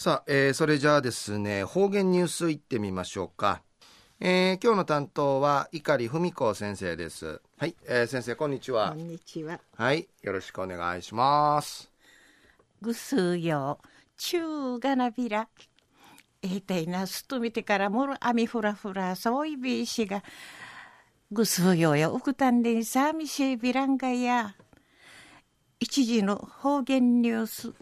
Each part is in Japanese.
さあ、えー、それじゃあですね、方言ニュースいってみましょうか。えー、今日の担当は碇文子先生です。はい、えー、先生こんにちは。こんにちは。はい、よろしくお願いします。ぐすよ、中がなびら。えー、たいなすと見てからもろあみふらふらそういびしが。ぐすよやうくたんでんさみしびらんがや。一時の方言ニュース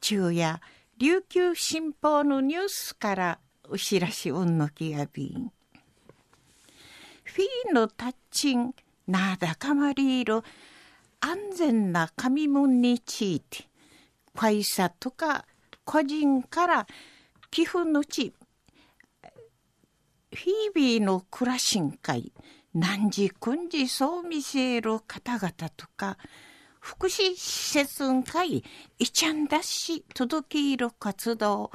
中や琉球新報のニュースからお知らしうんのきやびん。フィーのタッチンなだかまりいる安全な紙文について会社とか個人から寄付のちフィービーの暮らしん会何時く時そう見せる方々とか福祉施設会いちゃんだし届ける活動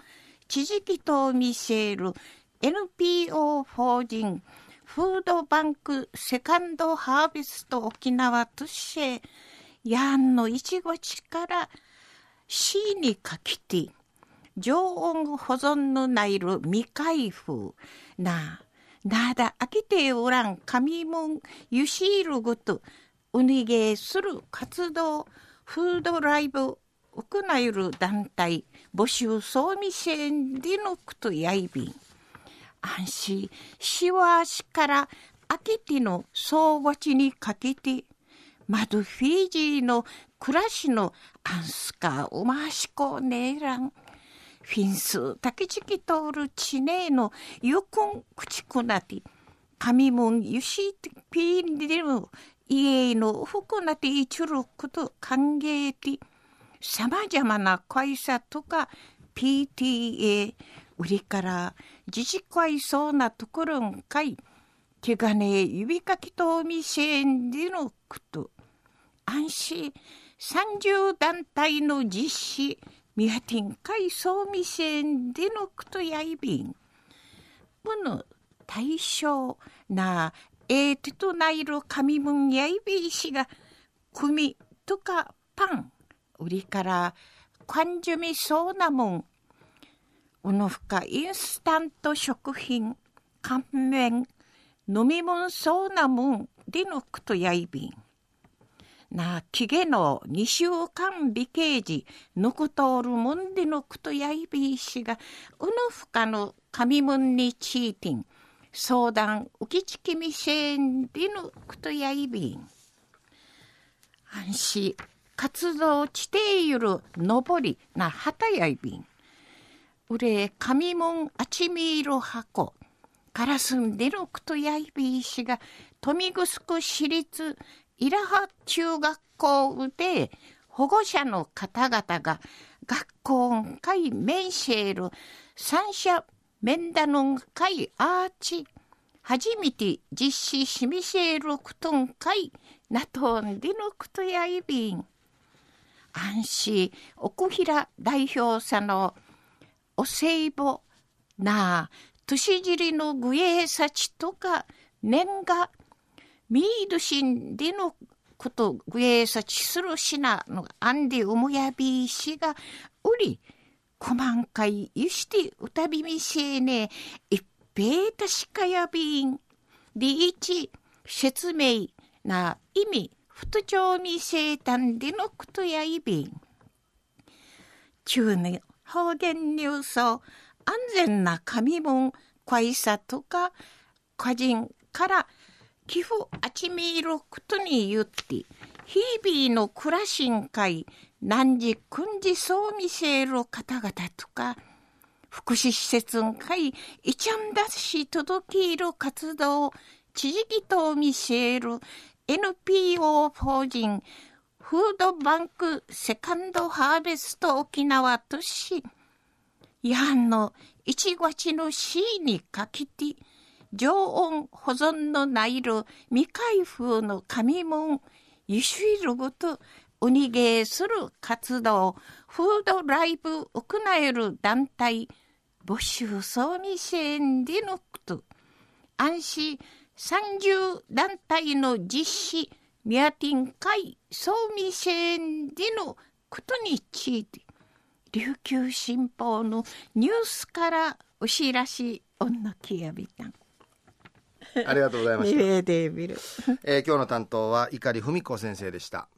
地域と見せる NPO 法人フードバンクセカンドハーベスト沖縄としてやんのいちごちから C にかきて常温保存のないる未開封なあなだ飽きておらん紙もんゆしいるごとうにげする活動フードライブウクナイル団体募集総味支援でのくとやいびん安心しわしからあけての総合地にかけてまどフィジーの暮らしのアンスカおましこねえらん。フィンスたけちき通る地ねのゆくんくちくなて神もんゆしピーでも家の服なていちること歓迎でさまざまな会社とか PTA 売りから自治会そうなところんかい手金指かきとみせんでのこと。安心。30団体の実施ミハティン会そうみせんでのことやいびん。この対象なえー、てとないる紙文やいびいしが、組とかパン、売りから、かんじゅみそうなもん、うのふかインスタント食品、乾麺、飲み物そうなもんでのくとやいびん。なあ、きげの二週間美形時、のくとおるもんでのくとやいびいしが、うのふかの紙もんにチーティン、相談受き付きみせんでぬくとやいびん。安心活動地底ゆるのぼりなはたやいびん。うれ神門あちみいろ箱。からすんでるくとやいびいしが富城市立いらは中学校で保護者の方々が学校会面シェール三者面談の会アーチ初めて実施しみせるくとん会なとんでのくとやいびん。安心奥平代表者のおせいぼなあ年尻のぐえさちとか年がミードシンでのことぐえさちするしなのあんでおもやびしがうり小満開ゆして歌びみせね一平たしかやびん。りいち説明な意味不調味生誕でのことやいびん。中年方言ニュース安全な紙文会社とか個人から寄付あちみることに言って日々の暮らしん会何時くんじそう見せる方々とか、福祉施設ん会いちゃんだし届ける活動、地域と見せる NPO 法人フードバンクセカンドハーベスト沖縄都市、やんの1月の C にかけて、常温保存のないる未開封の紙もん、ゆしいるごとウニゲーする活動、フードライブ行える団体、募集総味支援でのこと、安心30団体の実施、ミアティン会総味支援でのことについて、琉球新報のニュースからお知らしおんのきやびたん。ありがとうございました。えー今日の担当は碇文子先生でした。